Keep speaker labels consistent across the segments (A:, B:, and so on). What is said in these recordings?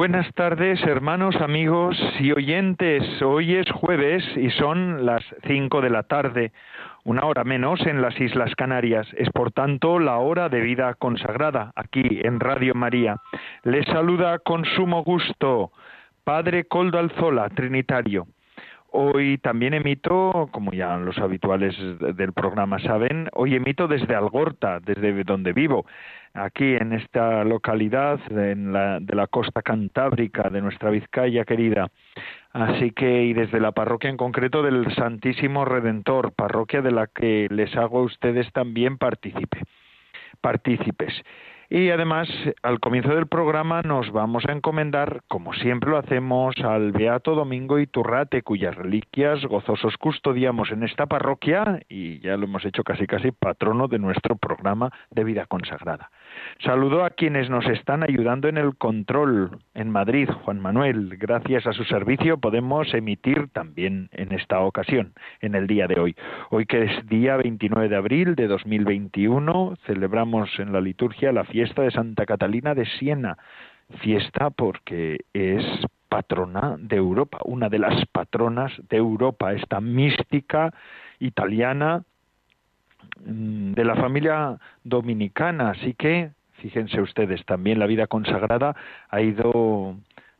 A: Buenas tardes, hermanos, amigos y oyentes. Hoy es jueves y son las cinco de la tarde, una hora menos en las Islas Canarias. Es por tanto la hora de vida consagrada aquí en Radio María. Les saluda con sumo gusto Padre Coldo Alzola, Trinitario. Hoy también emito, como ya los habituales del programa saben, hoy emito desde Algorta, desde donde vivo aquí en esta localidad de la costa cantábrica de nuestra Vizcaya querida. Así que, y desde la parroquia en concreto del Santísimo Redentor, parroquia de la que les hago a ustedes también partícipe, partícipes. Y además, al comienzo del programa nos vamos a encomendar, como siempre lo hacemos, al Beato Domingo Iturrate, cuyas reliquias gozosos custodiamos en esta parroquia y ya lo hemos hecho casi casi patrono de nuestro programa de vida consagrada. Saludo a quienes nos están ayudando en el control en Madrid, Juan Manuel. Gracias a su servicio podemos emitir también en esta ocasión, en el día de hoy. Hoy que es día 29 de abril de 2021, celebramos en la liturgia la fiesta de Santa Catalina de Siena. Fiesta porque es patrona de Europa, una de las patronas de Europa, esta mística italiana Mm, de la familia dominicana, así que fíjense ustedes, también la vida consagrada ha ido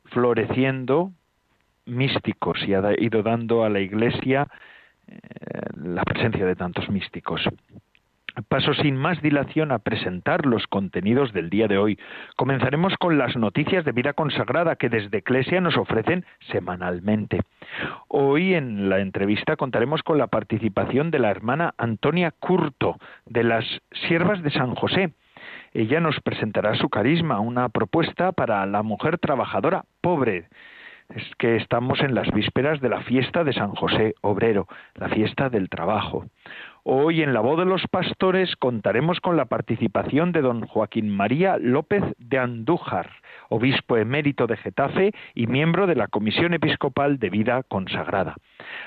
A: floreciendo místicos y ha ido dando a la Iglesia eh, la presencia de tantos místicos. Paso sin más dilación a presentar los contenidos del día de hoy. Comenzaremos con las noticias de vida consagrada que desde Eclesia nos ofrecen semanalmente. Hoy en la entrevista contaremos con la participación de la hermana Antonia Curto, de las Siervas de San José. Ella nos presentará su carisma, una propuesta para la mujer trabajadora pobre. Es que estamos en las vísperas de la fiesta de San José Obrero, la fiesta del trabajo. Hoy en la voz de los pastores contaremos con la participación de don Joaquín María López de Andújar, obispo emérito de Getafe y miembro de la Comisión Episcopal de Vida Consagrada.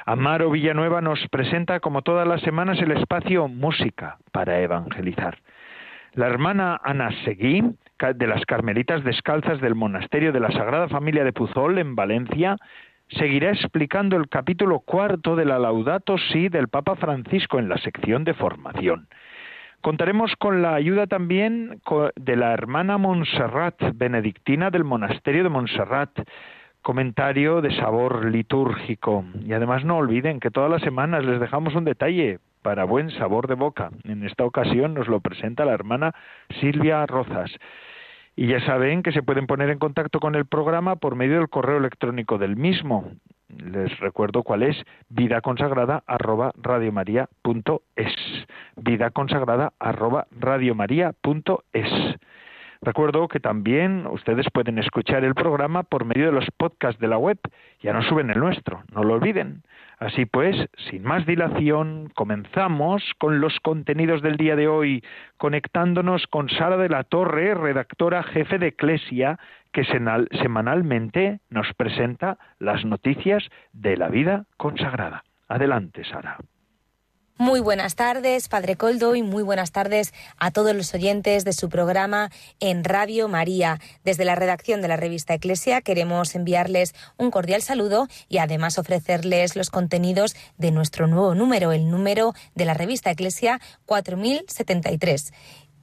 A: Amaro Villanueva nos presenta como todas las semanas el espacio Música para evangelizar. La hermana Ana Seguí, de las Carmelitas Descalzas del Monasterio de la Sagrada Familia de Puzol, en Valencia, seguirá explicando el capítulo cuarto de la Laudato Si del Papa Francisco en la sección de formación. Contaremos con la ayuda también de la hermana Montserrat, benedictina del monasterio de Montserrat, comentario de sabor litúrgico. Y además no olviden que todas las semanas les dejamos un detalle para buen sabor de boca. En esta ocasión nos lo presenta la hermana Silvia Rozas. Y ya saben que se pueden poner en contacto con el programa por medio del correo electrónico del mismo. Les recuerdo cuál es vida consagrada arroba radiomaria.es. Vida consagrada arroba radiomaria.es. Recuerdo que también ustedes pueden escuchar el programa por medio de los podcasts de la web. Ya no suben el nuestro, no lo olviden. Así pues, sin más dilación, comenzamos con los contenidos del día de hoy, conectándonos con Sara de la Torre, redactora jefe de Eclesia, que semanalmente nos presenta las noticias de la vida consagrada. Adelante, Sara.
B: Muy buenas tardes, Padre Coldo, y muy buenas tardes a todos los oyentes de su programa en Radio María. Desde la redacción de la revista Eclesia queremos enviarles un cordial saludo y además ofrecerles los contenidos de nuestro nuevo número, el número de la revista Eclesia 4073.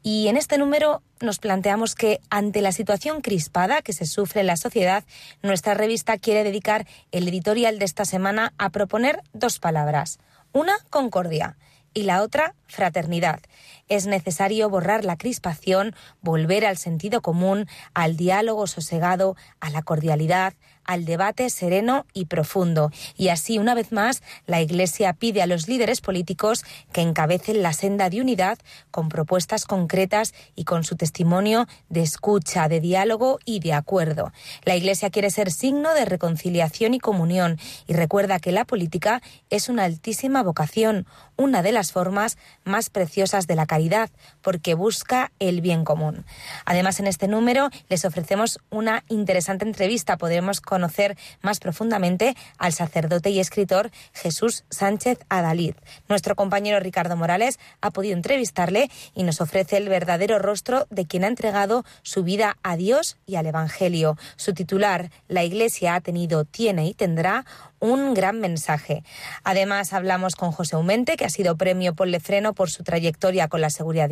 B: Y en este número nos planteamos que ante la situación crispada que se sufre en la sociedad, nuestra revista quiere dedicar el editorial de esta semana a proponer dos palabras una, concordia y la otra, fraternidad. Es necesario borrar la crispación, volver al sentido común, al diálogo sosegado, a la cordialidad, al debate sereno y profundo. Y así, una vez más, la Iglesia pide a los líderes políticos que encabecen la senda de unidad con propuestas concretas y con su testimonio de escucha, de diálogo y de acuerdo. La Iglesia quiere ser signo de reconciliación y comunión y recuerda que la política es una altísima vocación, una de las formas más preciosas de la caridad, porque busca el bien común. Además, en este número les ofrecemos una interesante entrevista. Podremos conocer más profundamente al sacerdote y escritor Jesús Sánchez Adalid. Nuestro compañero Ricardo Morales ha podido entrevistarle y nos ofrece el verdadero rostro de quien ha entregado su vida a Dios y al Evangelio. Su titular, La Iglesia ha tenido, tiene y tendrá un gran mensaje. Además, hablamos con José Aumente, que ha sido premio Paul Lefreno por su trayectoria con la seguridad,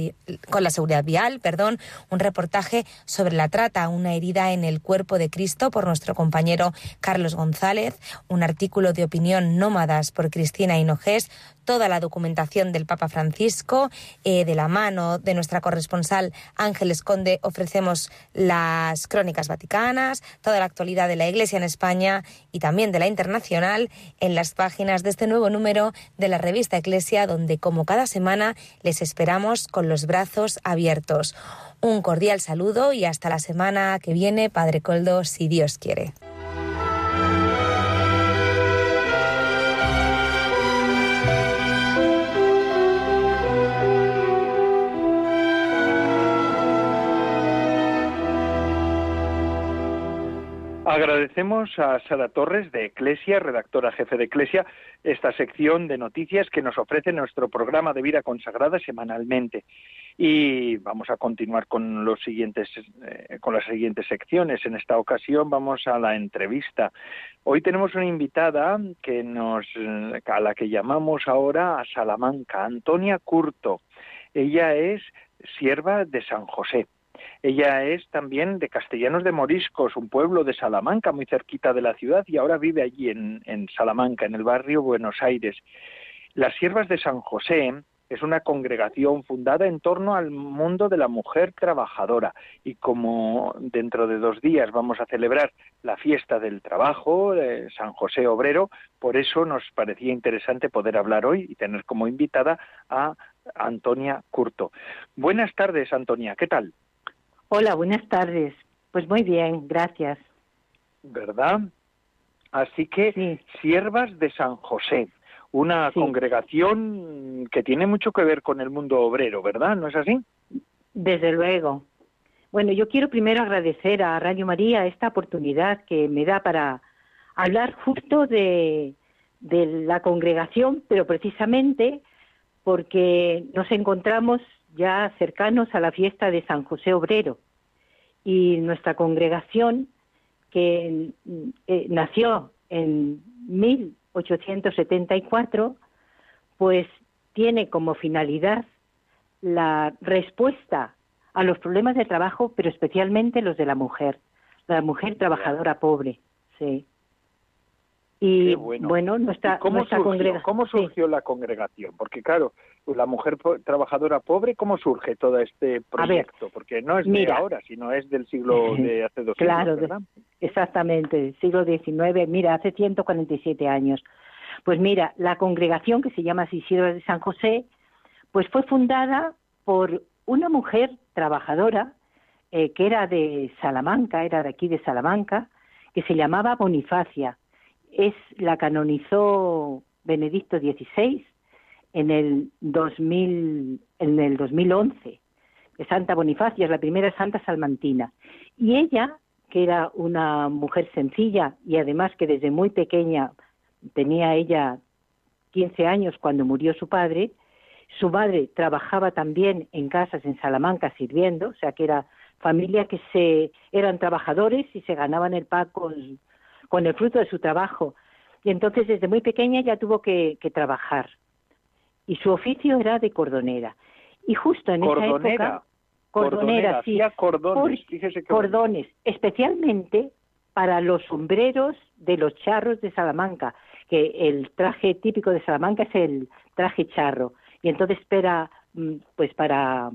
B: con la seguridad vial, perdón, un reportaje sobre la trata, una herida en el cuerpo de Cristo por nuestro compañero Carlos González, un artículo de opinión nómadas por Cristina Hinojés, toda la documentación del Papa Francisco. Eh, de la mano de nuestra corresponsal Ángeles Conde ofrecemos las crónicas vaticanas, toda la actualidad de la Iglesia en España y también de la en las páginas de este nuevo número de la revista Eclesia, donde como cada semana les esperamos con los brazos abiertos. Un cordial saludo y hasta la semana que viene, Padre Coldo, si Dios quiere.
A: Agradecemos a Sara Torres de Eclesia, redactora jefe de Eclesia, esta sección de noticias que nos ofrece nuestro programa de vida consagrada semanalmente. Y vamos a continuar con los siguientes, eh, con las siguientes secciones. En esta ocasión vamos a la entrevista. Hoy tenemos una invitada que nos, a la que llamamos ahora a Salamanca, Antonia Curto. Ella es sierva de San José ella es también de Castellanos de Moriscos, un pueblo de Salamanca, muy cerquita de la ciudad, y ahora vive allí en, Salamanca, en el barrio Buenos Aires. Las Siervas de San José es una congregación fundada en torno al mundo de la mujer trabajadora y como dentro de dos días vamos a celebrar la fiesta del trabajo, San José Obrero, por eso nos parecía interesante poder hablar hoy y tener como invitada a Antonia Curto. Buenas tardes, Antonia, ¿qué tal?
C: Hola, buenas tardes. Pues muy bien, gracias.
A: ¿Verdad? Así que siervas de San José, una congregación que tiene mucho que ver con el mundo obrero, ¿verdad? ¿No es así?
C: Desde luego. Bueno, yo quiero primero agradecer a Radio María esta oportunidad que me da para hablar justo de, de la congregación, pero precisamente porque nos encontramos ya cercanos a la fiesta de San José Obrero. Y nuestra congregación, que eh, nació en 1874, pues tiene como finalidad la respuesta a los problemas de trabajo, pero especialmente los de la mujer, la mujer trabajadora pobre, sí.
A: Y bueno, nuestra, cómo surgió, ¿Cómo surgió la congregación? Porque claro, la mujer trabajadora pobre, ¿cómo surge todo este proyecto? Porque no es de ahora, sino es del siglo de hace dos
C: claro,
A: siglos, ¿verdad?
C: exactamente, siglo XIX, mira, hace 147 años. Pues mira, la congregación que se llama Isidro de San José, pues fue fundada por una mujer trabajadora eh, que era de Salamanca, era de aquí de Salamanca, que se llamaba Bonifacia es la canonizó Benedicto XVI en el 2000, en el 2011. Santa Bonifacia es la primera santa salmantina. Y ella, que era una mujer sencilla y además que desde muy pequeña tenía ella 15 años cuando murió su padre, su madre trabajaba también en casas en Salamanca sirviendo, o sea que era familia que se eran trabajadores y se ganaban el pan con, con el fruto de su trabajo. Y entonces desde muy pequeña ya tuvo que, trabajar. Y su oficio era de cordonera. Y justo en esa época... Cordonera, sí.
A: cordones,
C: cordones, especialmente para los sombreros de los charros de Salamanca, que el traje típico de Salamanca es el traje charro. Y entonces espera, mm, pues para,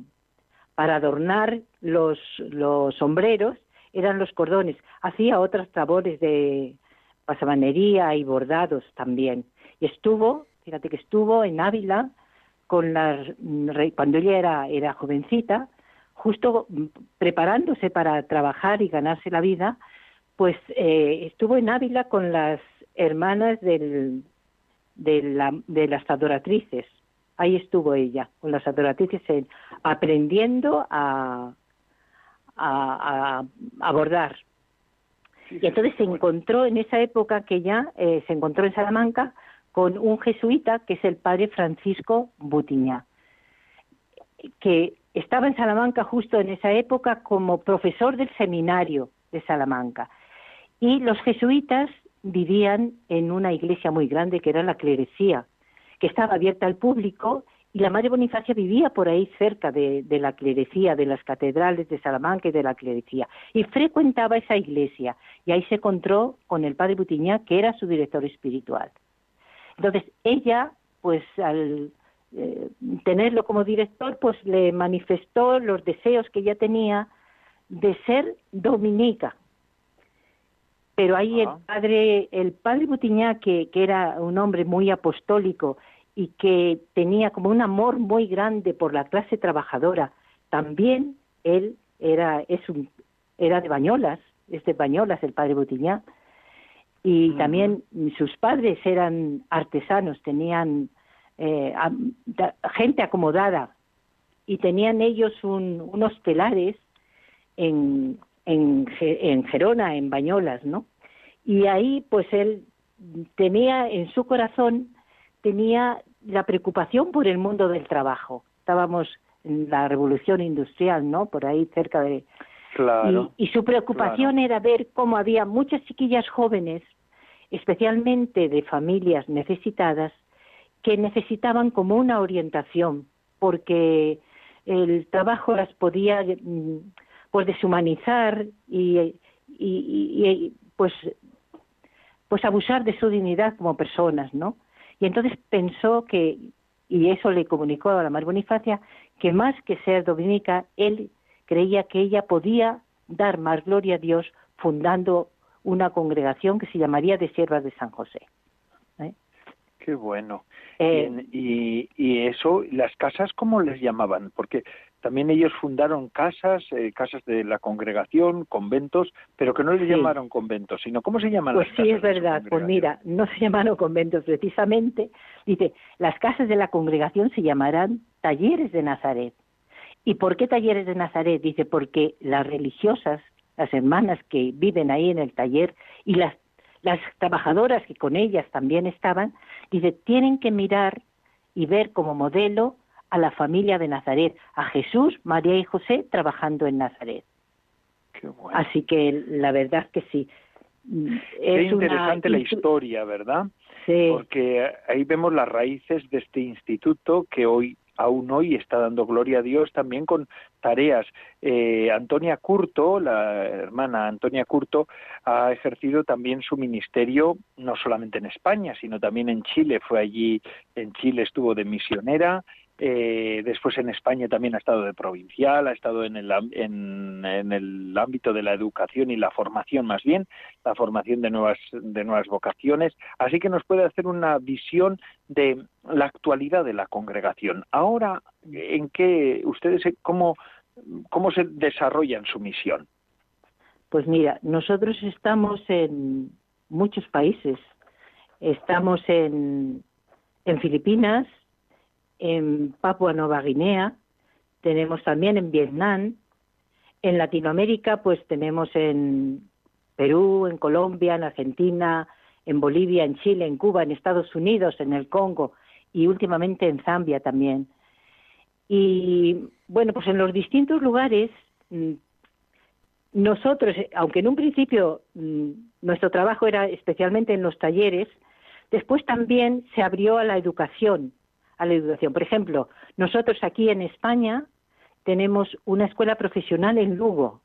C: para adornar los, los sombreros, eran los cordones. Hacía otras labores de pasamanería y bordados también. Y estuvo, fíjate que estuvo en Ávila con las, cuando ella era, era jovencita, justo preparándose para trabajar y ganarse la vida, pues eh, estuvo en Ávila con las hermanas del, de, la, de las adoratrices. Ahí estuvo ella, con las adoratrices, aprendiendo a, a, a, bordar. y entonces se encontró en esa época que ya eh, se encontró en Salamanca con un jesuita que es el padre Francisco Butiñá, que estaba en Salamanca justo en esa época como profesor del seminario de Salamanca. Y los jesuitas vivían en una iglesia muy grande que era la clerecía, que estaba abierta al público y la Madre Bonifacia vivía por ahí cerca de, la clerecía, de las catedrales de Salamanca y de la clerecía, y frecuentaba esa iglesia, y ahí se encontró con el padre Butiñá, que era su director espiritual. Entonces, ella, pues al eh, tenerlo como director, pues le manifestó los deseos que ella tenía de ser dominica, pero ahí el padre, el padre Butiñá, que, que era un hombre muy apostólico y que tenía como un amor muy grande por la clase trabajadora, también él era, es un, era de Bañolas, es de Bañolas el padre Butiñá, y también sus padres eran artesanos, tenían eh, gente acomodada. Y tenían ellos unos telares en, en, en Gerona, en Bañolas, ¿no? Y ahí, pues él tenía en su corazón, tenía la preocupación por el mundo del trabajo. Estábamos en la revolución industrial, ¿no? Por ahí cerca de...
A: Claro.
C: Y, su preocupación era ver cómo había muchas chiquillas jóvenes, especialmente de familias necesitadas, que necesitaban como una orientación, porque el trabajo las podía mm, pues deshumanizar y, y, pues pues abusar de su dignidad como personas, ¿no? Y entonces pensó que, y eso le comunicó a la Mar Bonifacia, que más que ser dominica, él creía que ella podía dar más gloria a Dios fundando una congregación que se llamaría de Siervas de San José.
A: ¿eh? Qué bueno. Eh, y, y, eso, las casas, ¿cómo les llamaban? Porque también ellos fundaron casas, eh, casas de la congregación, conventos, pero que no les llamaron conventos, sino ¿cómo se llaman
C: pues
A: las
C: casas? Pues sí, es verdad. Pues mira, no se llamaron conventos precisamente. Dice, las casas de la congregación se llamarán talleres de Nazaret. ¿Y por qué talleres de Nazaret? Dice, porque las religiosas, las hermanas que viven ahí en el taller y las, las trabajadoras que con ellas también estaban, dice, tienen que mirar y ver como modelo a la familia de Nazaret, a Jesús, María y José trabajando en Nazaret. Así que la verdad que sí.
A: Es interesante la historia, ¿verdad?
C: Sí.
A: Porque ahí vemos las raíces de este instituto que hoy aún hoy está dando gloria a Dios también con tareas. Eh, Antonia Curto, la hermana Antonia Curto, ha ejercido también su ministerio no solamente en España, sino también en Chile. Fue allí, en Chile estuvo de misionera, eh, después en España también ha estado de provincial, ha estado en el, en, el ámbito de la educación y la formación más bien, la formación de nuevas, de nuevas vocaciones. Así que nos puede hacer una visión de la actualidad de la congregación. Ahora, ¿en qué ustedes, cómo, cómo se desarrollan su misión?
C: Pues mira, nosotros estamos en muchos países. Estamos en, en Filipinas, en Papua Nueva Guinea, tenemos también en Vietnam, en Latinoamérica pues tenemos en Perú, en Colombia, en Argentina, en Bolivia, en Chile, en Cuba, en Estados Unidos, en el Congo y últimamente en Zambia también. Y bueno, pues en los distintos lugares mm, nosotros, aunque en un principio mm, nuestro trabajo era especialmente en los talleres, después también se abrió a la educación a la educación. Por ejemplo, nosotros aquí en España tenemos una escuela profesional en Lugo.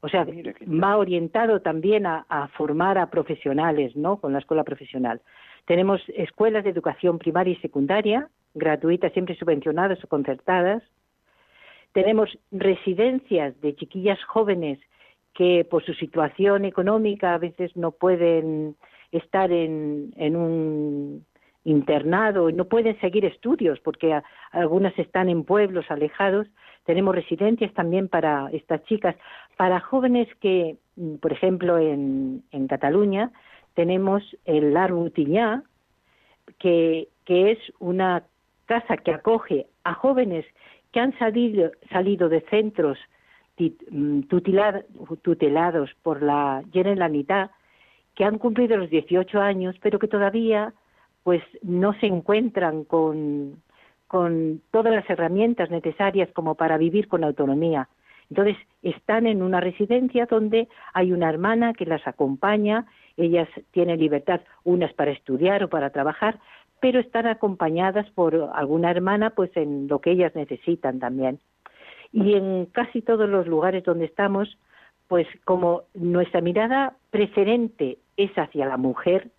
C: O sea, va orientado también a, formar a profesionales, ¿no? Con la escuela profesional. Tenemos escuelas de educación primaria y secundaria, gratuitas, siempre subvencionadas o concertadas. Tenemos residencias de chiquillas jóvenes que por su situación económica a veces no pueden estar en, en un internado, no pueden seguir estudios porque algunas están en pueblos alejados. Tenemos residencias también para estas chicas. Para jóvenes que, mm, por ejemplo, en, en Cataluña tenemos el Arbutiñá, que, que es una casa que acoge a jóvenes que han salido, salido de centros mm, tutelados por la Generalitat, que han cumplido los 18 años, pero que todavía pues no se encuentran con, con todas las herramientas necesarias como para vivir con autonomía. Entonces, están en una residencia donde hay una hermana que las acompaña, ellas tienen libertad, unas para estudiar o para trabajar, pero están acompañadas por alguna hermana pues en lo que ellas necesitan también. Y en casi todos los lugares donde estamos, pues como nuestra mirada preferente es hacia la mujer,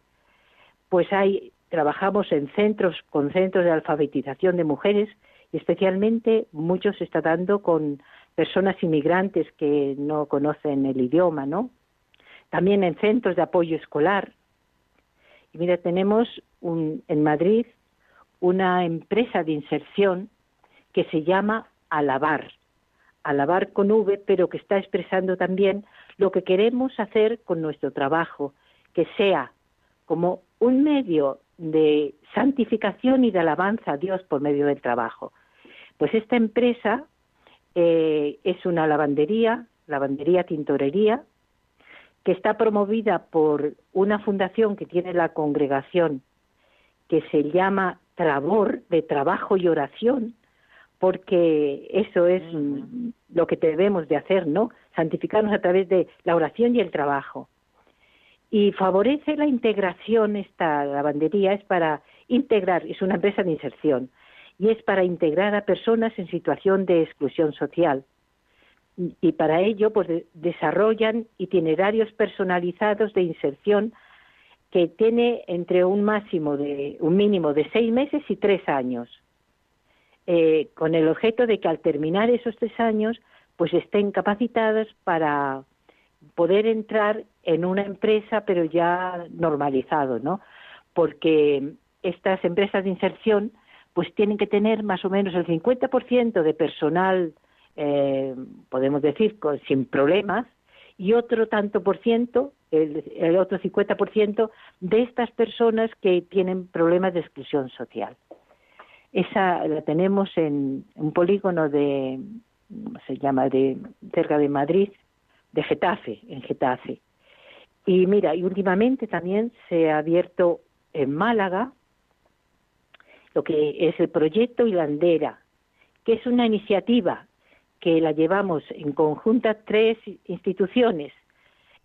C: pues hay trabajamos en centros con centros de alfabetización de mujeres y especialmente muchos se está dando con personas inmigrantes que no conocen el idioma, ¿no? También en centros de apoyo escolar, y mira, tenemos en Madrid una empresa de inserción que se llama Alabar, Alabar con V, pero que está expresando también lo que queremos hacer con nuestro trabajo, que sea como un medio de santificación y de alabanza a Dios por medio del trabajo. Pues esta empresa eh, es una lavandería, lavandería tintorería, que está promovida por una fundación que tiene la congregación que se llama Trabor de Trabajo y Oración, porque eso es lo que debemos de hacer, ¿no? Santificarnos a través de la oración y el trabajo. Y favorece la integración, esta lavandería es para integrar, es una empresa de inserción, y es para integrar a personas en situación de exclusión social. Y para ello pues desarrollan itinerarios personalizados de inserción que tiene entre un máximo de un mínimo de seis meses y tres años. Eh, con el objeto de que al terminar esos tres años pues estén capacitadas para poder entrar en una empresa pero ya normalizado no porque estas empresas de inserción pues tienen que tener más o menos el 50% de personal eh, podemos decir, sin problemas, y otro tanto por ciento, el, el otro 50% de estas personas que tienen problemas de exclusión social. Esa la tenemos en un polígono de, se llama? De, cerca de Madrid, de Getafe, en Getafe. Y mira, y últimamente también se ha abierto en Málaga lo que es el proyecto Hilandera, que es una iniciativa que la llevamos en conjunta tres instituciones.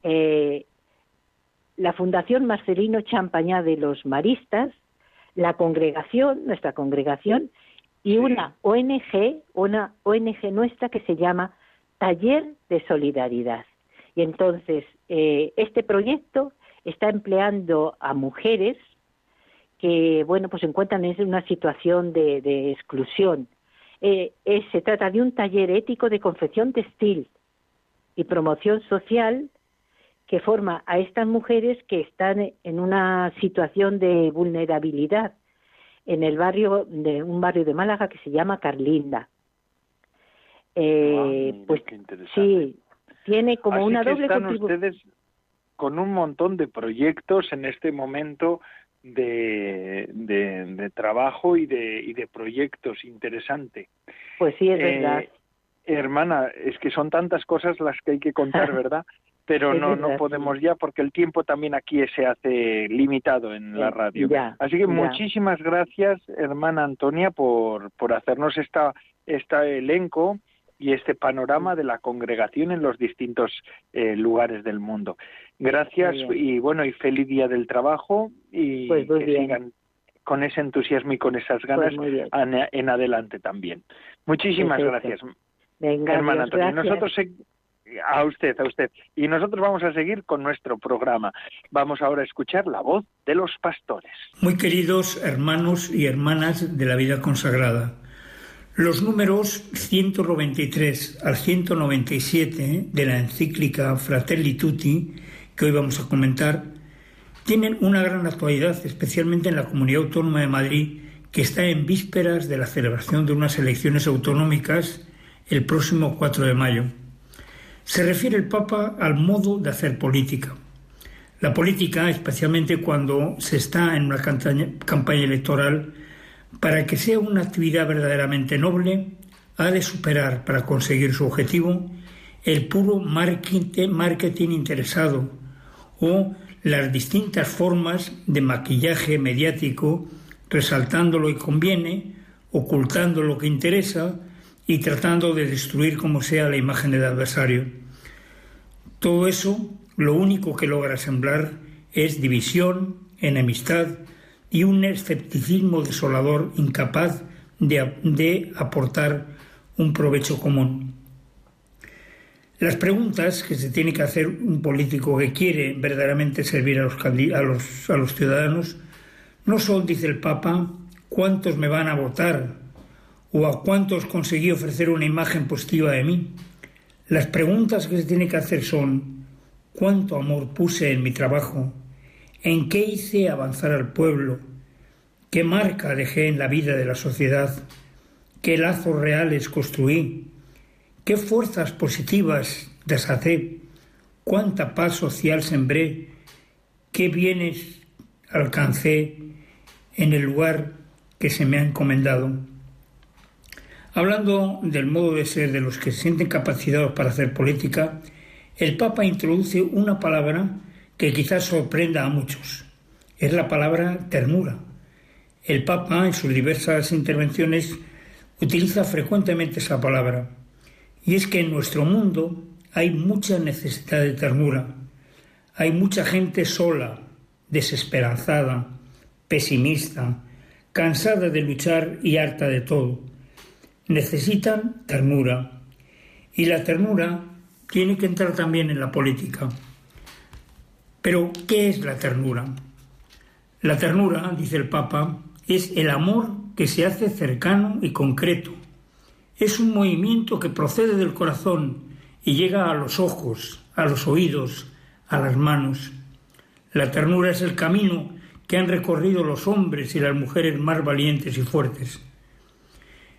C: Eh, la Fundación Marcelino Champañá de los Maristas, la congregación, nuestra congregación, y una ONG, una ONG nuestra que se llama Taller de Solidaridad. Y entonces, eh, este proyecto está empleando a mujeres que, bueno, pues se encuentran en una situación de exclusión eh, se trata de un taller ético de confección textil y promoción social que forma a estas mujeres que están en una situación de vulnerabilidad en el barrio de un barrio de Málaga que se llama Carlinda.
A: Eh, ah, pues
C: sí, tiene como una doble
A: están ustedes con un montón de proyectos en este momento de, de, trabajo y de, y de proyectos interesante.
C: Pues sí, es eh, verdad.
A: Hermana, es que son tantas cosas las que hay que contar, ¿verdad? Pero no, no podemos ya porque el tiempo también aquí se hace limitado en la radio. Así que muchísimas gracias, hermana Antonia, por, por hacernos esta, este elenco y este panorama de la congregación en los distintos eh, lugares del mundo. Gracias y bueno, y feliz día del trabajo y
C: pues que sigan
A: con ese entusiasmo y con esas ganas pues en, adelante también. Muchísimas gracias.
C: Venga,
A: hermana Nosotros a usted, a usted. Y nosotros vamos a seguir con nuestro programa. Vamos ahora a escuchar la voz de los pastores.
D: Muy queridos hermanos y hermanas de la vida consagrada. Los números 193 al 197 de la encíclica Fratelli Tutti, que hoy vamos a comentar, tienen una gran actualidad, especialmente en la Comunidad Autónoma de Madrid, que está en vísperas de la celebración de unas elecciones autonómicas el próximo 4 de mayo. Se refiere el Papa al modo de hacer política. La política, especialmente cuando se está en una campaña electoral, para que sea una actividad verdaderamente noble, ha de superar para conseguir su objetivo el puro marketing interesado o las distintas formas de maquillaje mediático, resaltando lo que conviene, ocultando lo que interesa y tratando de destruir como sea la imagen del adversario. Todo eso lo único que logra sembrar es división, enemistad y un escepticismo desolador incapaz de, de aportar un provecho común. Las preguntas que se tiene que hacer un político que quiere verdaderamente servir a los, a los, a los ciudadanos no son, dice el Papa, cuántos me van a votar o a cuántos conseguí ofrecer una imagen positiva de mí. Las preguntas que se tiene que hacer son cuánto amor puse en mi trabajo, en qué hice avanzar al pueblo, qué marca dejé en la vida de la sociedad, qué lazos reales construí, ¿Qué fuerzas positivas deshacer? ¿Cuánta paz social sembré? ¿Qué bienes alcancé en el lugar que se me ha encomendado? Hablando del modo de ser de los que se sienten capacitados para hacer política, el Papa introduce una palabra que quizás sorprenda a muchos. Es la palabra ternura. El Papa, en sus diversas intervenciones, utiliza frecuentemente esa palabra. Y es que en nuestro mundo hay mucha necesidad de ternura. Hay mucha gente sola, desesperanzada, pesimista, cansada de luchar y harta de todo. Necesitan ternura. Y la ternura tiene que entrar también en la política. Pero, ¿qué es la ternura? La ternura, dice el Papa, es el amor que se hace cercano y concreto, es un movimiento que procede del corazón y llega a los ojos, a los oídos, a las manos. La ternura es el camino que han recorrido los hombres y las mujeres más valientes y fuertes.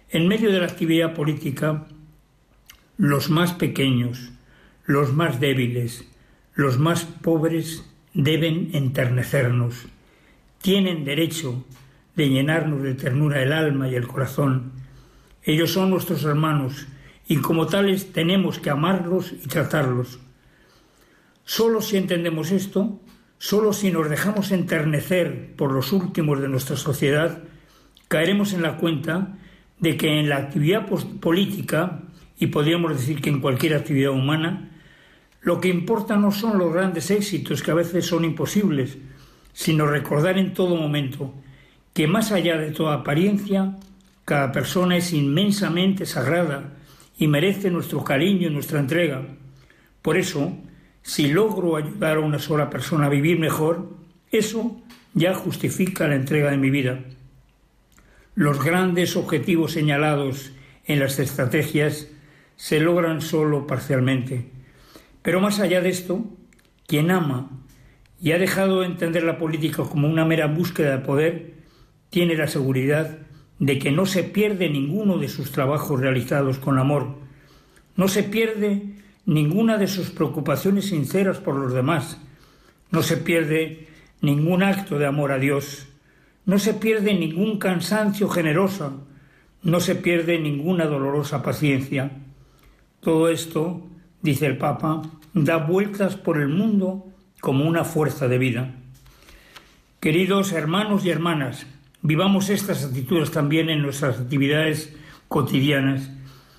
D: En medio de la actividad política, los más pequeños, los más débiles, los más pobres deben enternecernos. Tienen derecho de llenarnos de ternura el alma y el corazón ellos son nuestros hermanos y como tales tenemos que amarlos y tratarlos. Solo si entendemos esto, solo si nos dejamos enternecer por los últimos de nuestra sociedad, caeremos en la cuenta de que en la actividad política, y podríamos decir que en cualquier actividad humana, lo que importa no son los grandes éxitos que a veces son imposibles, sino recordar en todo momento que más allá de toda apariencia, cada persona es inmensamente sagrada y merece nuestro cariño y nuestra entrega. Por eso, si logro ayudar a una sola persona a vivir mejor, eso ya justifica la entrega de mi vida. Los grandes objetivos señalados en las estrategias se logran solo parcialmente. Pero más allá de esto, quien ama y ha dejado de entender la política como una mera búsqueda de poder, tiene la seguridad de que no se pierde ninguno de sus trabajos realizados con amor, no se pierde ninguna de sus preocupaciones sinceras por los demás, no se pierde ningún acto de amor a Dios, no se pierde ningún cansancio generoso, no se pierde ninguna dolorosa paciencia. Todo esto, dice el Papa, da vueltas por el mundo como una fuerza de vida. Queridos hermanos y hermanas, Vivamos estas actitudes también en nuestras actividades cotidianas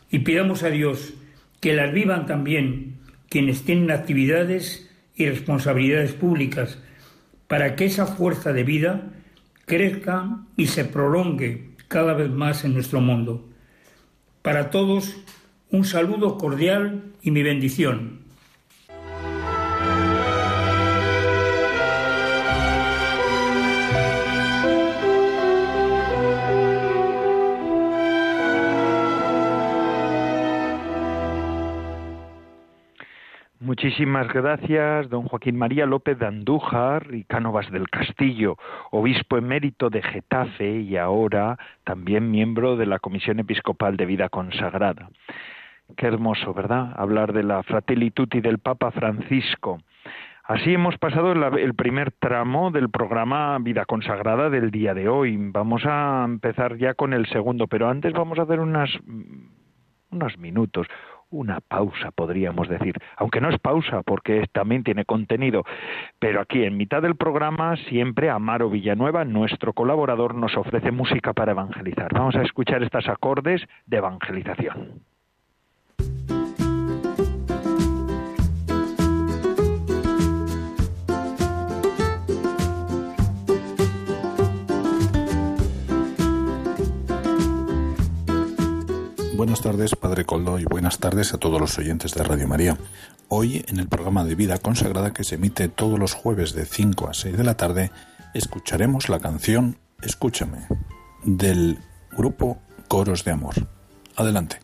D: y pidamos a Dios que las vivan también quienes tienen actividades y responsabilidades públicas para que esa fuerza de vida crezca y se prolongue cada vez más en nuestro mundo. Para todos, un saludo cordial y mi bendición.
A: Muchísimas gracias, don Joaquín María López de Andújar y Cánovas del Castillo, obispo emérito de Getafe y ahora también miembro de la Comisión Episcopal de Vida Consagrada. Qué hermoso, ¿verdad? Hablar de la Fratelli del Papa Francisco. Así hemos pasado el primer tramo del programa Vida Consagrada del día de hoy. Vamos a empezar ya con el segundo, pero antes vamos a hacer unas, unos minutos, una pausa, podríamos decir, aunque no es pausa porque también tiene contenido, pero aquí en mitad del programa siempre Amaro Villanueva, nuestro colaborador, nos ofrece música para evangelizar. Vamos a escuchar estos acordes de evangelización.
E: Buenas tardes, Padre Coldo, y buenas tardes a todos los oyentes de Radio María. Hoy, en el programa de Vida Consagrada que se emite todos los jueves de 5 a 6 de la tarde, escucharemos la canción Escúchame, del grupo Coros de Amor. Adelante.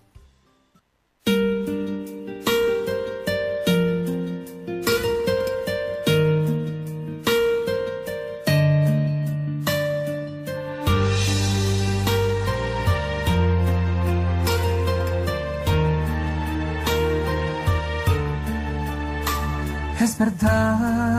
F: Verdad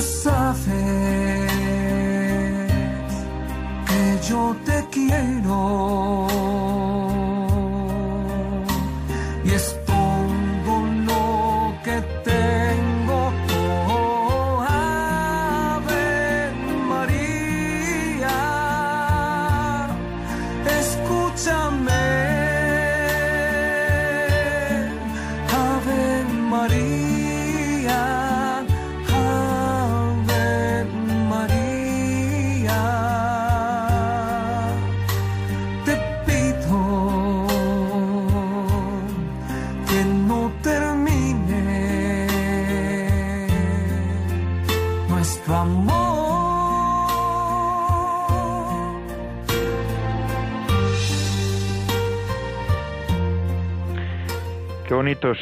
F: canção.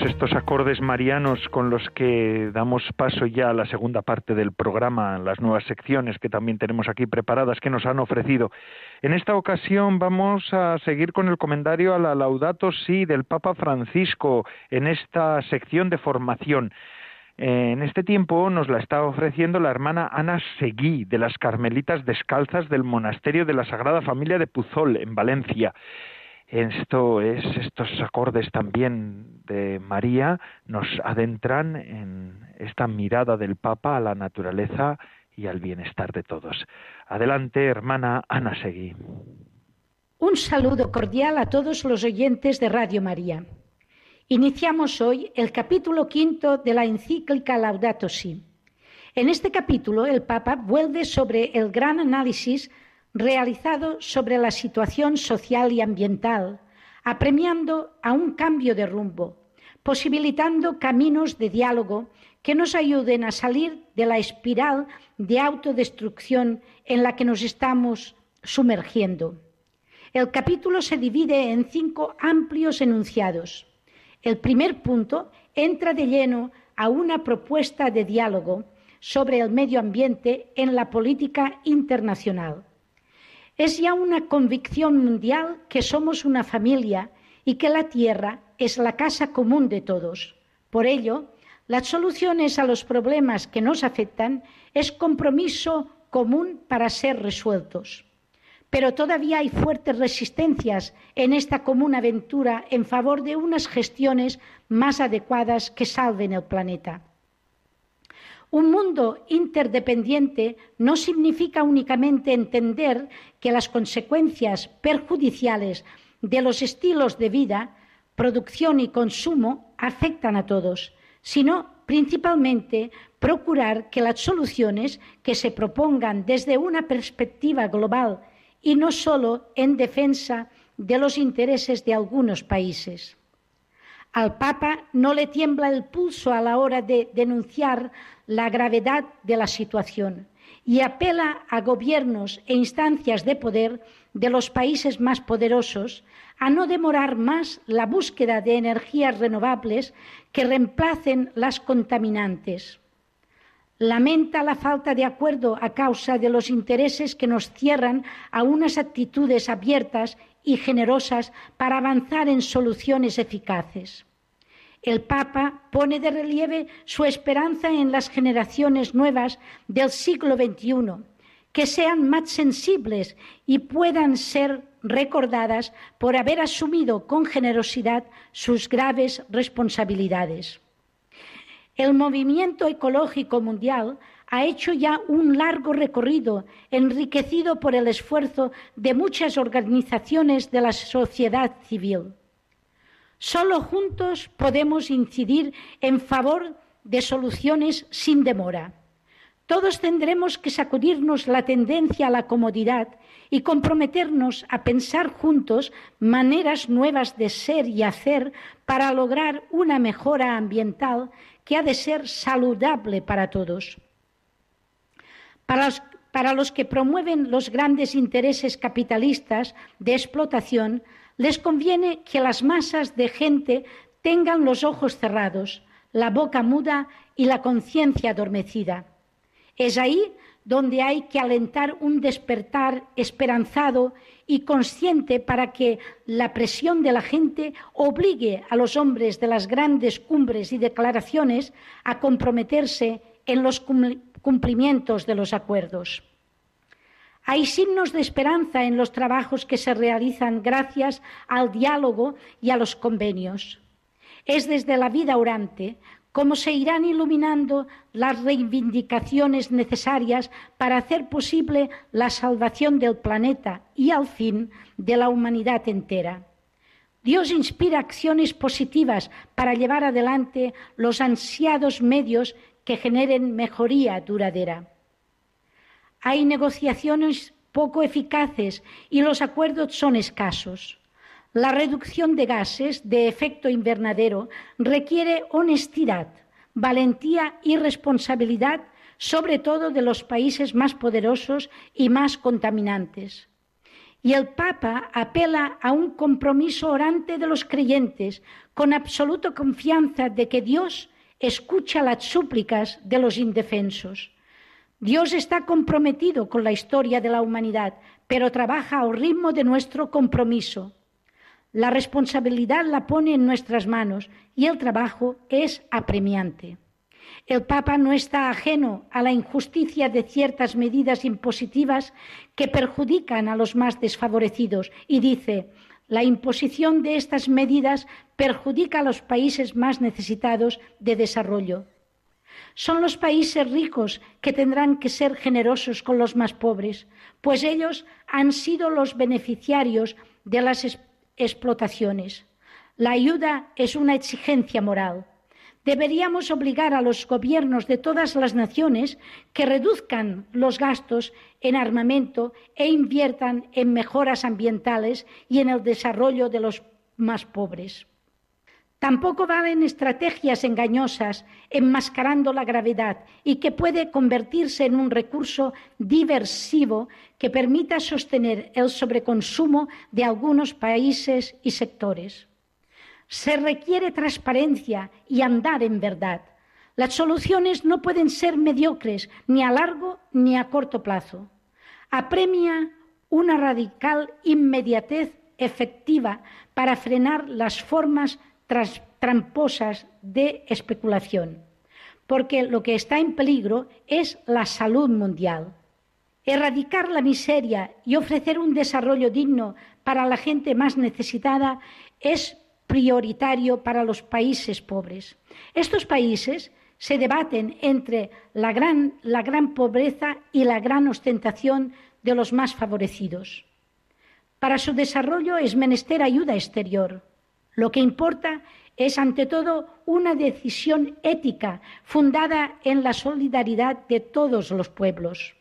A: Estos acordes marianos con los que damos paso ya a la segunda parte del programa, las nuevas secciones que también tenemos aquí preparadas que nos han ofrecido. En esta ocasión vamos a seguir con el comentario a la Laudato Si del Papa Francisco en esta sección de formación. En este tiempo nos la está ofreciendo la hermana Ana Seguí de las Carmelitas Descalzas del Monasterio de la Sagrada Familia de Puzol en Valencia. Esto es, estos acordes también de María nos adentran en esta mirada del Papa a la naturaleza y al bienestar de todos. Adelante, hermana Ana Seguí.
G: Un saludo cordial a todos los oyentes de Radio María. Iniciamos hoy el capítulo quinto de la encíclica Laudato Si. En este capítulo, el Papa vuelve sobre el gran análisis realizado sobre la situación social y ambiental, apremiando a un cambio de rumbo, posibilitando caminos de diálogo que nos ayuden a salir de la espiral de autodestrucción en la que nos estamos sumergiendo. El capítulo se divide en cinco amplios enunciados. El primer punto entra de lleno a una propuesta de diálogo sobre el medio ambiente en la política internacional. Es ya una convicción mundial que somos una familia y que la Tierra es la casa común de todos. Por ello, las soluciones a los problemas que nos afectan es compromiso común para ser resueltos. Pero todavía hay fuertes resistencias en esta común aventura en favor de unas gestiones más adecuadas que salven el planeta. Un mundo interdependiente no significa únicamente entender que las consecuencias perjudiciales de los estilos de vida, producción y consumo afectan a todos, sino principalmente procurar que las soluciones que se propongan desde una perspectiva global y no solo en defensa de los intereses de algunos países. Al Papa no le tiembla el pulso a la hora de denunciar la gravedad de la situación y apela a gobiernos e instancias de poder de los países más poderosos a no demorar más la búsqueda de energías renovables que reemplacen las contaminantes. Lamenta la falta de acuerdo a causa de los intereses que nos cierran a unas actitudes abiertas y generosas para avanzar en soluciones eficaces. El Papa pone de relieve su esperanza en las generaciones nuevas del siglo XXI, que sean más sensibles y puedan ser recordadas por haber asumido con generosidad sus graves responsabilidades. El movimiento ecológico mundial ha hecho ya un largo recorrido enriquecido por el esfuerzo de muchas organizaciones de la sociedad civil. Solo juntos podemos incidir en favor de soluciones sin demora. Todos tendremos que sacudirnos la tendencia a la comodidad y comprometernos a pensar juntos maneras nuevas de ser y hacer para lograr una mejora ambiental que ha de ser saludable para todos. Para los, que promueven los grandes intereses capitalistas de explotación, les conviene que las masas de gente tengan los ojos cerrados, la boca muda y la conciencia adormecida. Es ahí donde hay que alentar un despertar esperanzado y consciente para que la presión de la gente obligue a los hombres de las grandes cumbres y declaraciones a comprometerse en los cumplimientos de los acuerdos. Hay signos de esperanza en los trabajos que se realizan gracias al diálogo y a los convenios. Es desde la vida orante como se irán iluminando las reivindicaciones necesarias para hacer posible la salvación del planeta y, al fin, de la humanidad entera. Dios inspira acciones positivas para llevar adelante los ansiados medios que generen mejoría duradera. Hay negociaciones poco eficaces y los acuerdos son escasos. La reducción de gases de efecto invernadero requiere honestidad, valentía y responsabilidad, sobre todo de los países más poderosos y más contaminantes. Y el Papa apela a un compromiso orante de los creyentes, con absoluta confianza de que Dios escucha las súplicas de los indefensos. Dios está comprometido con la historia de la humanidad, pero trabaja al ritmo de nuestro compromiso. La responsabilidad la pone en nuestras manos y el trabajo es apremiante. El Papa no está ajeno a la injusticia de ciertas medidas impositivas que perjudican a los más desfavorecidos y dice, la imposición de estas medidas perjudica a los países más necesitados de desarrollo. Son los países ricos que tendrán que ser generosos con los más pobres, pues ellos han sido los beneficiarios de las explotaciones. La ayuda es una exigencia moral. Deberíamos obligar a los gobiernos de todas las naciones que reduzcan los gastos en armamento e inviertan en mejoras ambientales y en el desarrollo de los más pobres. Tampoco valen estrategias engañosas enmascarando la gravedad y que puede convertirse en un recurso diversivo que permita sostener el sobreconsumo de algunos países y sectores. Se requiere transparencia y andar en verdad. Las soluciones no pueden ser mediocres ni a largo ni a corto plazo. Apremia una radical inmediatez efectiva para frenar las formas tramposas de especulación, porque lo que está en peligro es la salud mundial. Erradicar la miseria y ofrecer un desarrollo digno para la gente más necesitada es prioritario para los países pobres. Estos países se debaten entre la gran, la gran pobreza y la gran ostentación de los más favorecidos. Para su desarrollo es menester ayuda exterior. Lo que importa es, ante todo, una decisión ética fundada en la solidaridad de todos los pueblos.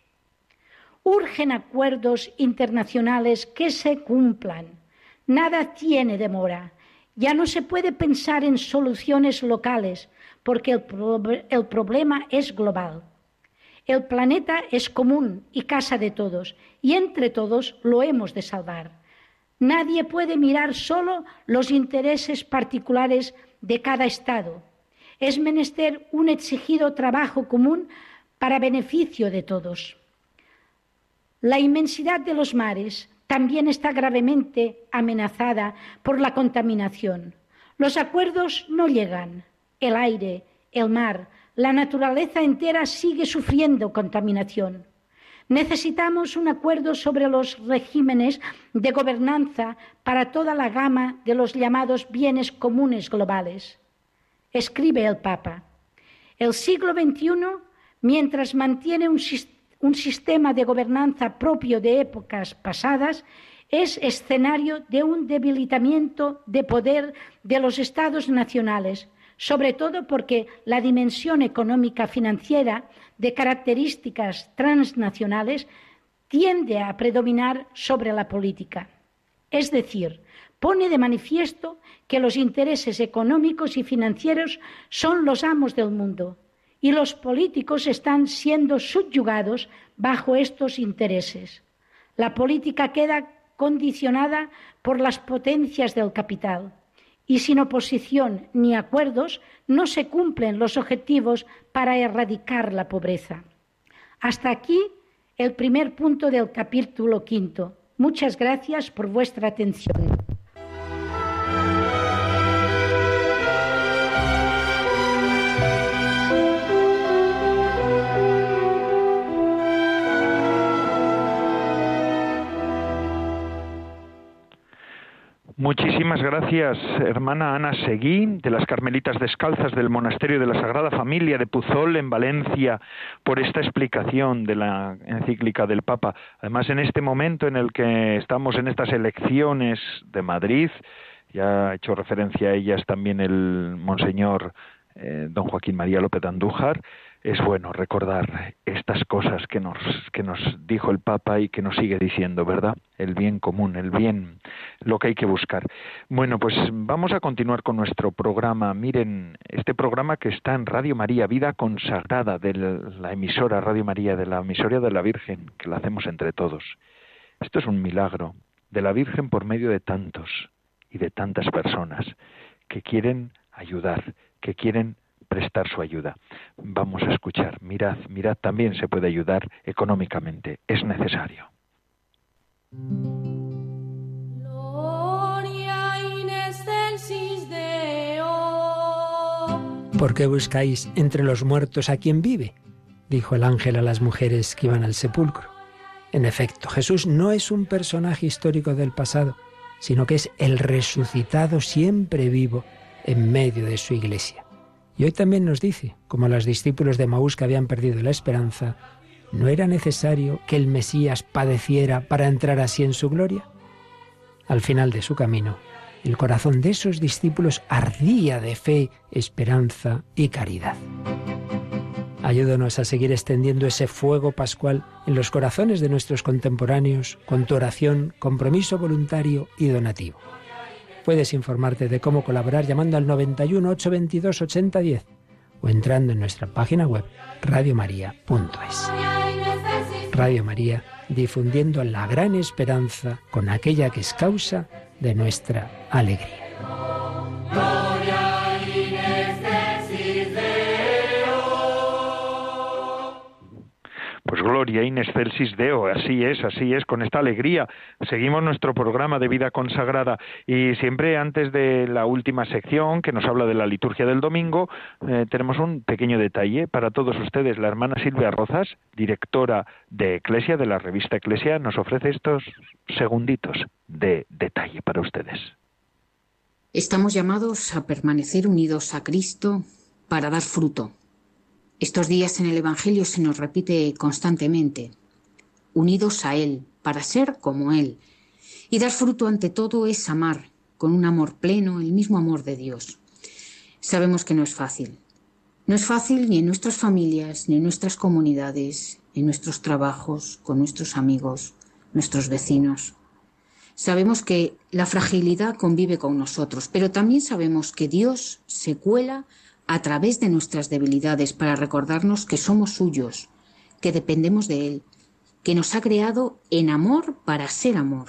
G: Urgen acuerdos internacionales que se cumplan. Nada tiene demora. Ya no se puede pensar en soluciones locales porque el, problema es global. El planeta es común y casa de todos, y entre todos lo hemos de salvar. Nadie puede mirar solo los intereses particulares de cada Estado. Es menester un exigido trabajo común para beneficio de todos. La inmensidad de los mares también está gravemente amenazada por la contaminación. Los acuerdos no llegan. El aire, el mar, la naturaleza entera sigue sufriendo contaminación. Necesitamos un acuerdo sobre los regímenes de gobernanza para toda la gama de los llamados bienes comunes globales. Escribe el Papa. El siglo XXI, mientras mantiene un, un sistema de gobernanza propio de épocas pasadas, es escenario de un debilitamiento de poder de los estados nacionales, sobre todo porque la dimensión económica financiera de características transnacionales tiende a predominar sobre la política. Es decir, pone de manifiesto que los intereses económicos y financieros son los amos del mundo y los políticos están siendo subyugados bajo estos intereses. La política queda condicionada por las potencias del capital y sin oposición ni acuerdos no se cumplen los objetivos para erradicar la pobreza. Hasta aquí el primer punto del capítulo quinto. Muchas gracias por vuestra atención.
A: Muchísimas gracias, hermana Ana Seguí, de las Carmelitas Descalzas del Monasterio de la Sagrada Familia de Puzol, en Valencia, por esta explicación de la encíclica del Papa. Además, en este momento en el que estamos en estas elecciones de Madrid, ya ha hecho referencia a ellas también el Monseñor eh, don Joaquín María López Andújar, es bueno recordar estas cosas que nos, que nos dijo el Papa y que nos sigue diciendo, ¿verdad? El bien común, el bien, lo que hay que buscar. Bueno, pues vamos a continuar con nuestro programa. Miren, este programa que está en Radio María, Vida Consagrada, de la emisora Radio María, de la emisora de la Virgen, que la hacemos entre todos. Esto es un milagro de la Virgen por medio de tantos y de tantas personas que quieren ayudar, que quieren prestar su ayuda. Vamos a escuchar, mirad, mirad, también se puede ayudar económicamente, es necesario.
H: ¿Por qué buscáis entre los muertos a quien vive? dijo el ángel a las mujeres que iban al sepulcro. En efecto, Jesús no es un personaje histórico del pasado, sino que es el resucitado siempre vivo en medio de su iglesia. Y hoy también nos dice, como los discípulos de Maús que habían perdido la esperanza, ¿no era necesario que el Mesías padeciera para entrar así en su gloria? Al final de su camino, el corazón de esos discípulos ardía de fe, esperanza y caridad. Ayúdanos a seguir extendiendo ese fuego pascual en los corazones de nuestros contemporáneos con tu oración, compromiso voluntario y donativo. Puedes informarte de cómo colaborar llamando al 91 822 8010 o entrando en nuestra página web radiomaria.es. Radio María difundiendo la gran esperanza con aquella que es causa de nuestra alegría.
A: Pues gloria in excelsis Deo, así es, así es, con esta alegría. Seguimos nuestro programa de vida consagrada y siempre antes de la última sección que nos habla de la liturgia del domingo, eh, tenemos un pequeño detalle para todos ustedes. La hermana Silvia Rozas, directora de Eclesia, de la revista Eclesia, nos ofrece estos segunditos de detalle para ustedes.
I: Estamos llamados a permanecer unidos a Cristo para dar fruto estos días en el Evangelio se nos repite constantemente, unidos a Él, para ser como Él. Y dar fruto ante todo es amar, con un amor pleno, el mismo amor de Dios. Sabemos que no es fácil. No es fácil ni en nuestras familias, ni en nuestras comunidades, en nuestros trabajos, con nuestros amigos, nuestros vecinos. Sabemos que la fragilidad convive con nosotros, pero también sabemos que Dios se cuela a través de nuestras debilidades para recordarnos que somos suyos, que dependemos de Él, que nos ha creado en amor para ser amor.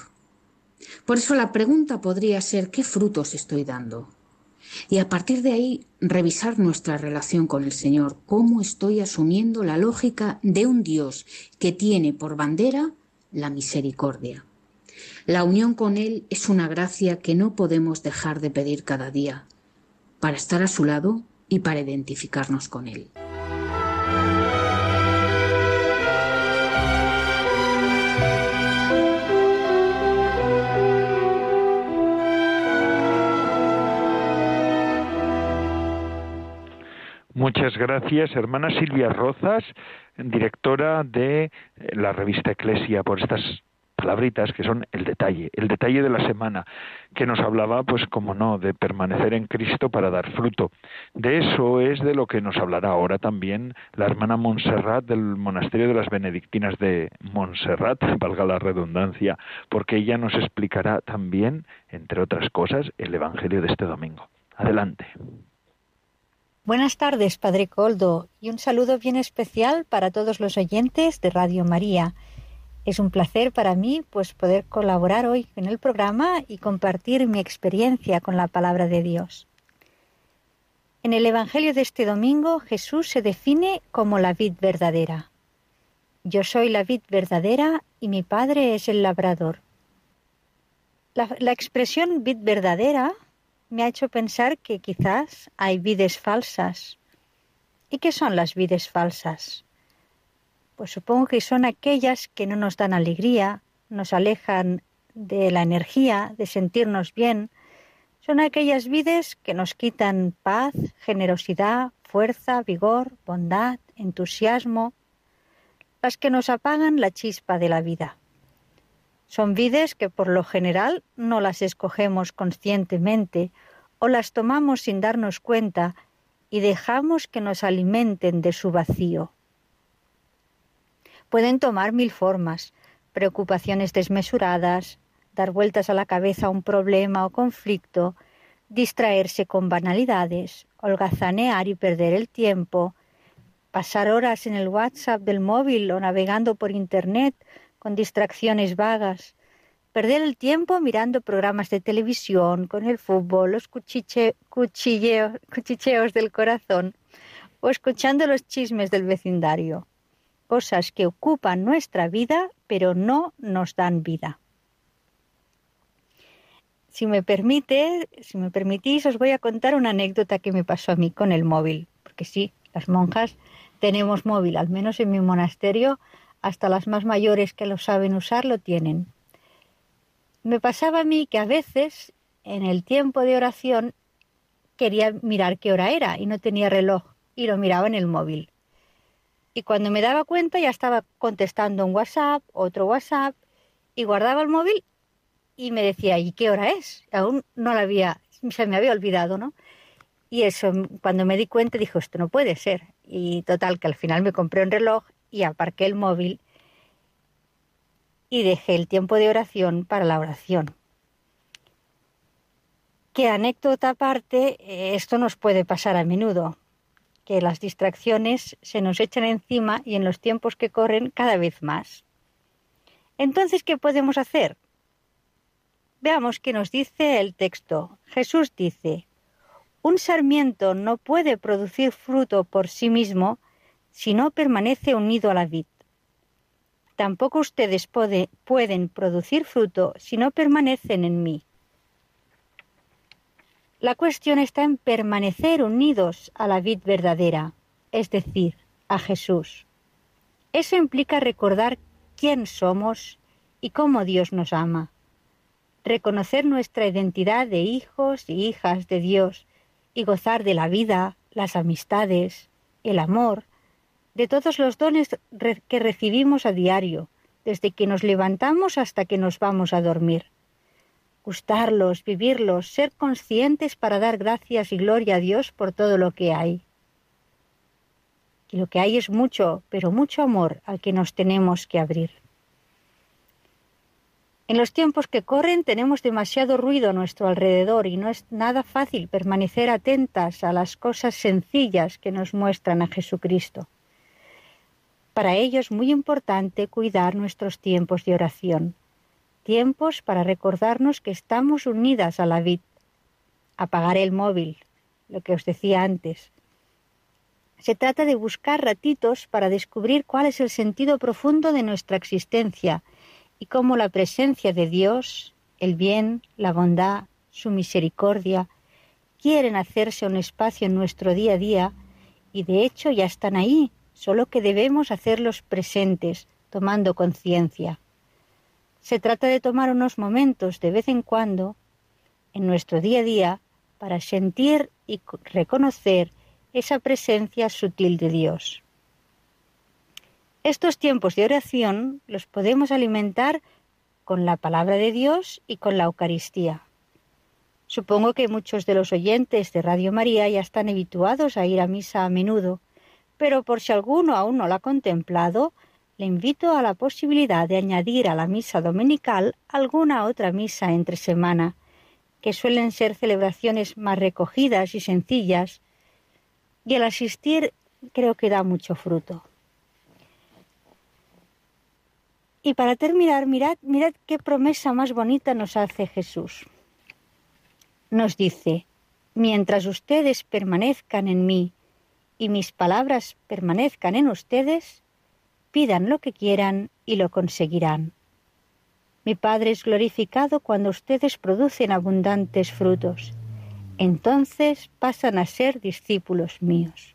I: Por eso la pregunta podría ser ¿qué frutos estoy dando? Y a partir de ahí revisar nuestra relación con el Señor, cómo estoy asumiendo la lógica de un Dios que tiene por bandera la misericordia. La unión con Él es una gracia que no podemos dejar de pedir cada día. Para estar a su lado y para identificarnos con Él.
A: Muchas gracias, hermana Silvia Rozas, directora de la revista Eclesia, por estas palabritas que son el detalle, el detalle de la semana, que nos hablaba, pues como no, de permanecer en Cristo para dar fruto. De eso es de lo que nos hablará ahora también la hermana Montserrat del monasterio de las Benedictinas de Montserrat, valga la redundancia, porque ella nos explicará también, entre otras cosas, el Evangelio de este domingo. Adelante.
J: Buenas tardes, Padre Coldo, y un saludo bien especial para todos los oyentes de Radio María. Es un placer para mí pues poder colaborar hoy en el programa y compartir mi experiencia con la palabra de Dios. En el Evangelio de este domingo Jesús se define como la vid verdadera. Yo soy la vid verdadera y mi Padre es el labrador. La, la expresión vid verdadera me ha hecho pensar que quizás hay vides falsas. ¿Y qué son las vides falsas? Pues supongo que son aquellas que no nos dan alegría, nos alejan de la energía, de sentirnos bien. Son aquellas vides que nos quitan paz, generosidad, fuerza, vigor, bondad, entusiasmo, las que nos apagan la chispa de la vida. Son vides que por lo general no las escogemos conscientemente o las tomamos sin darnos cuenta y dejamos que nos alimenten de su vacío pueden tomar mil formas, preocupaciones desmesuradas, dar vueltas a la cabeza a un problema o conflicto, distraerse con banalidades, holgazanear y perder el tiempo, pasar horas en el WhatsApp del móvil o navegando por Internet con distracciones vagas, perder el tiempo mirando programas de televisión con el fútbol, los cuchicheos del corazón o escuchando los chismes del vecindario cosas que ocupan nuestra vida pero no nos dan vida. Si me permite, si me permitís, os voy a contar una anécdota que me pasó a mí con el móvil, porque sí, las monjas tenemos móvil, al menos en mi monasterio, hasta las más mayores que lo saben usar lo tienen. Me pasaba a mí que a veces en el tiempo de oración quería mirar qué hora era y no tenía reloj y lo miraba en el móvil. Y cuando me daba cuenta ya estaba contestando un WhatsApp, otro WhatsApp, y guardaba el móvil y me decía, ¿y qué hora es? Aún no la había, se me había olvidado, ¿no? Y eso, cuando me di cuenta, dije, esto no puede ser. Y total, que al final me compré un reloj y aparqué el móvil y dejé el tiempo de oración para la oración. que anécdota aparte, eh, esto nos puede pasar a menudo, que las distracciones se nos echan encima y en los tiempos que corren cada vez más. Entonces, ¿qué podemos hacer? Veamos qué nos dice el texto. Jesús dice, un sarmiento no puede producir fruto por sí mismo si no permanece unido a la vid. Tampoco ustedes pueden producir fruto si no permanecen en mí. La cuestión está en permanecer unidos a la vid verdadera, es decir, a Jesús. Eso implica recordar quién somos y cómo Dios nos ama. Reconocer nuestra identidad de hijos y hijas de Dios y gozar de la vida, las amistades, el amor, de todos los dones que recibimos a diario, desde que nos levantamos hasta que nos vamos a dormir. Gustarlos, vivirlos, ser conscientes para dar gracias y gloria a Dios por todo lo que hay. Y lo que hay es mucho, pero mucho amor al que nos tenemos que abrir. En los tiempos que corren tenemos demasiado ruido a nuestro alrededor y no es nada fácil permanecer atentas a las cosas sencillas que nos muestran a Jesucristo. Para ello es muy importante cuidar nuestros tiempos de oración, tiempos para recordarnos que estamos unidas a la vid, apagar el móvil, lo que os decía antes. Se trata de buscar ratitos para descubrir cuál es el sentido profundo de nuestra existencia y cómo la presencia de Dios, el bien, la bondad, su misericordia, quieren hacerse un espacio en nuestro día a día y de hecho ya están ahí, solo que debemos hacerlos presentes, tomando conciencia. Se trata de tomar unos momentos de vez en cuando en nuestro día a día para sentir y reconocer esa presencia sutil de Dios. Estos tiempos de oración los podemos alimentar con la palabra de Dios y con la Eucaristía. Supongo que muchos de los oyentes de Radio María ya están habituados a ir a misa a menudo pero por si alguno aún no la ha contemplado, le invito a la posibilidad de añadir a la misa dominical alguna otra misa entre semana, que suelen ser celebraciones más recogidas y sencillas, y el asistir creo que da mucho fruto. Y para terminar, mirad, mirad qué promesa más bonita nos hace Jesús. Nos dice, mientras ustedes permanezcan en mí y mis palabras permanezcan en ustedes, pidan lo que quieran y lo conseguirán. Mi Padre es glorificado cuando ustedes producen abundantes frutos. Entonces pasan a ser discípulos míos.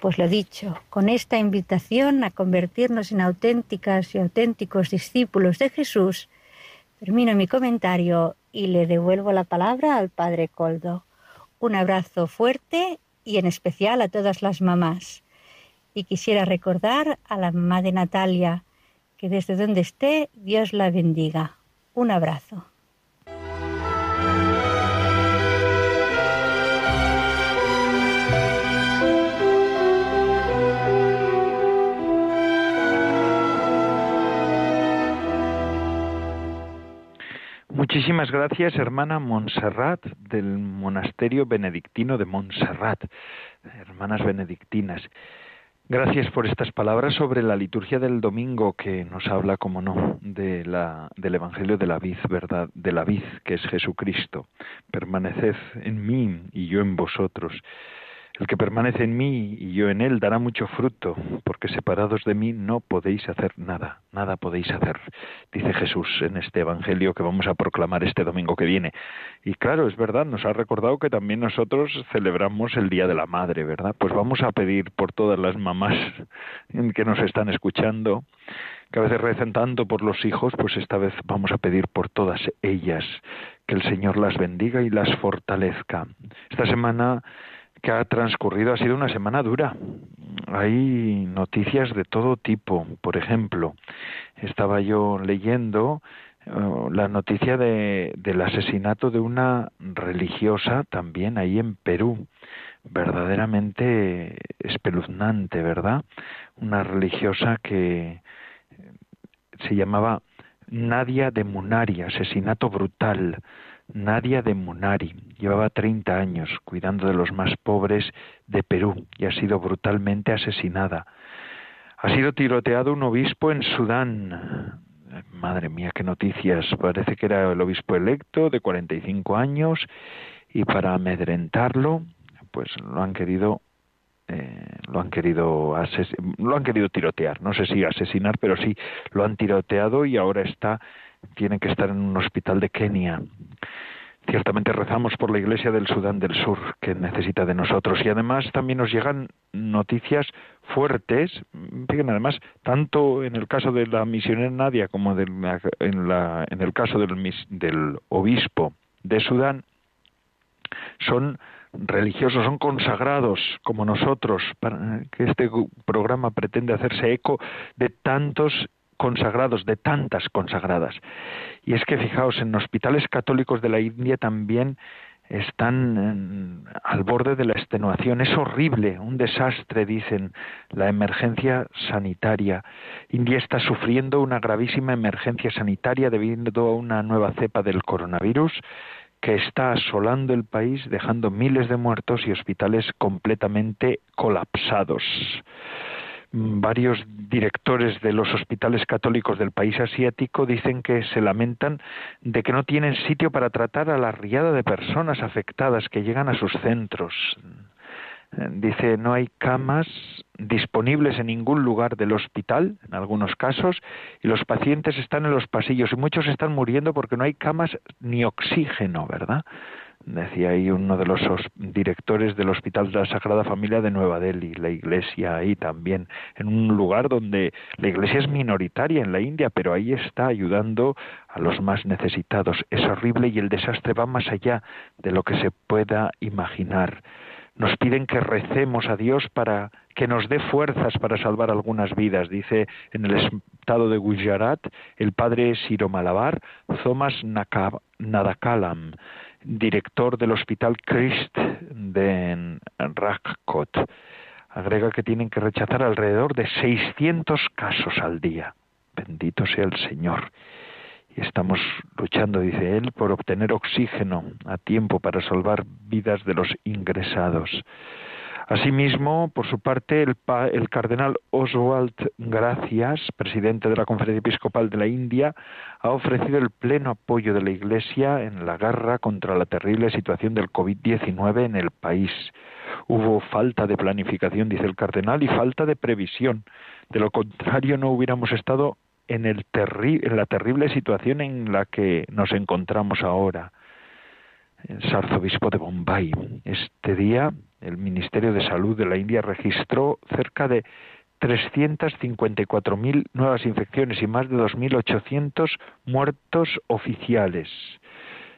J: Pues lo dicho, con esta invitación a convertirnos en auténticas y auténticos discípulos de Jesús, termino mi comentario y le devuelvo la palabra al Padre Coldo. Un abrazo fuerte y en especial a todas las mamás. Y quisiera recordar a la mamá de Natalia, que desde donde esté, Dios la bendiga. Un abrazo.
A: Muchísimas gracias, hermana Montserrat, del monasterio benedictino de Montserrat, hermanas benedictinas. Gracias por estas palabras sobre la liturgia del domingo que nos habla, como no, de la, del Evangelio de la vid, ¿verdad? De la vid, que es Jesucristo. Permaneced en mí y yo en vosotros. El que permanece en mí y yo en él dará mucho fruto, porque separados de mí no podéis hacer nada, nada podéis hacer, dice Jesús en este Evangelio que vamos a proclamar este domingo que viene. Y claro, es verdad, nos ha recordado que también nosotros celebramos el Día de la Madre, ¿verdad? Pues vamos a pedir por todas las mamás que nos están escuchando, que a veces recen tanto por los hijos, pues esta vez vamos a pedir por todas ellas, que el Señor las bendiga y las fortalezca. Esta semana que ha transcurrido ha sido una semana dura. Hay noticias de todo tipo. Por ejemplo, estaba yo leyendo eh, la noticia de, del asesinato de una religiosa también ahí en Perú. Verdaderamente espeluznante, ¿verdad? Una religiosa que se llamaba Nadia de Munari, asesinato brutal Nadia de Munari. Llevaba 30 años cuidando de los más pobres de Perú y ha sido brutalmente asesinada. Ha sido tiroteado un obispo en Sudán. Madre mía, qué noticias. Parece que era el obispo electo de 45 años y para amedrentarlo, pues lo han querido eh, lo han querido lo han querido tirotear. No sé si asesinar, pero sí lo han tiroteado y ahora está tiene que estar en un hospital de Kenia. Ciertamente rezamos por la Iglesia del Sudán del Sur, que necesita de nosotros. Y además también nos llegan noticias fuertes, fíjense además, tanto en el caso de la misionera Nadia como en, la, en el caso del, del obispo de Sudán, son religiosos, son consagrados como nosotros, para que este programa pretende hacerse eco de tantos consagrados, de tantas consagradas. Y es que fijaos, en hospitales católicos de la India también están al borde de la extenuación. Es horrible, un desastre, dicen, la emergencia sanitaria. India está sufriendo una gravísima emergencia sanitaria debido a una nueva cepa del coronavirus que está asolando el país, dejando miles de muertos y hospitales completamente colapsados. Varios directores de los hospitales católicos del país asiático dicen que se lamentan de que no tienen sitio para tratar a la riada de personas afectadas que llegan a sus centros. Eh, dice, no hay camas disponibles en ningún lugar del hospital, en algunos casos, y los pacientes están en los pasillos y muchos están muriendo porque no hay camas ni oxígeno, ¿verdad? Decía ahí uno de los directores del Hospital de la Sagrada Familia de Nueva Delhi, la iglesia ahí también, en un lugar donde la iglesia es minoritaria en la India, pero ahí está ayudando a los más necesitados. Es horrible y el desastre va más allá de lo que se pueda imaginar. Nos piden que recemos a Dios para que nos dé fuerzas para salvar algunas vidas. Dice en el estado de Gujarat el padre Siro Malabar, Thomas Nadakalam director del Hospital Christ de Rajkot. Agrega que tienen que rechazar alrededor de 600 casos al día. Bendito sea el Señor. Y estamos luchando, dice él, por obtener oxígeno a tiempo para salvar vidas de los ingresados. Asimismo, por su parte, el, el, cardenal Oswald Gracias, presidente de la Conferencia Episcopal de la India, ha ofrecido el pleno apoyo de la Iglesia en la guerra contra la terrible situación del COVID-19 en el país. Hubo falta de planificación, dice el cardenal, y falta de previsión. De lo contrario, no hubiéramos estado en, el en la terrible situación en la que nos encontramos ahora. El arzobispo de Bombay. Este día el Ministerio de Salud de la India registró cerca de 354.000 nuevas infecciones y más de 2.800 muertos oficiales.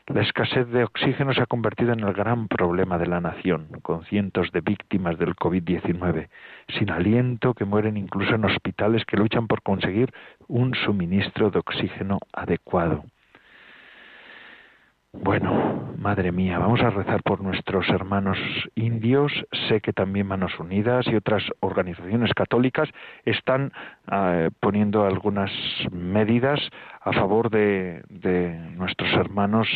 A: La escasez de oxígeno se ha convertido en el gran problema de la nación, con cientos de víctimas del COVID-19, sin aliento que mueren incluso en hospitales que luchan por conseguir un suministro de oxígeno adecuado. Bueno, madre mía, vamos a rezar por nuestros hermanos indios. Sé que también Manos Unidas y otras organizaciones católicas están ah, poniendo algunas medidas a favor de, nuestros hermanos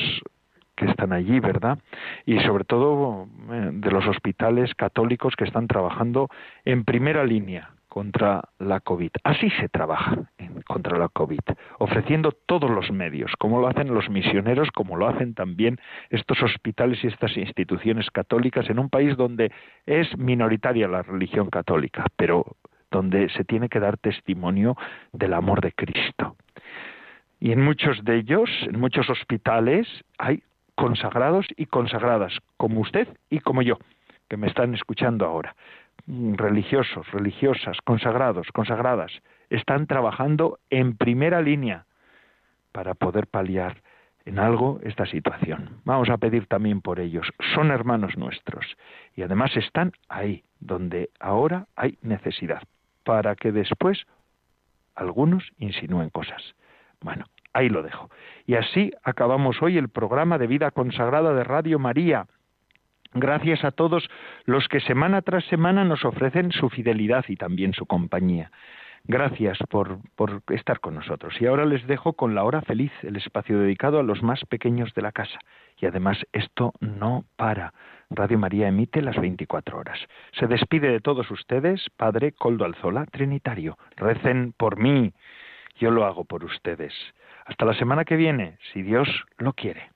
A: que están allí, ¿verdad? Y sobre todo eh, de los hospitales católicos que están trabajando en primera línea contra la COVID. Así se trabaja contra la COVID, ofreciendo todos los medios, como lo hacen los misioneros, como lo hacen también estos hospitales y estas instituciones católicas en un país donde es minoritaria la religión católica, pero donde se tiene que dar testimonio del amor de Cristo. Y en muchos de ellos, en muchos hospitales, hay consagrados y consagradas, como usted y como yo, que me están escuchando ahora religiosos, religiosas, consagrados, consagradas, están trabajando en primera línea para poder paliar en algo esta situación. Vamos a pedir también por ellos. Son hermanos nuestros y además están ahí, donde ahora hay necesidad, para que después algunos insinúen cosas. Bueno, ahí lo dejo. Y así acabamos hoy el programa de vida consagrada de Radio María Gracias a todos los que semana tras semana nos ofrecen su fidelidad y también su compañía. Gracias por, estar con nosotros. Y ahora les dejo con la hora feliz, el espacio dedicado a los más pequeños de la casa. Y además esto no para. Radio María emite las 24 horas. Se despide de todos ustedes, Padre Coldo Alzola, Trinitario. Recen por mí, yo lo hago por ustedes. Hasta la semana que viene, si Dios lo quiere.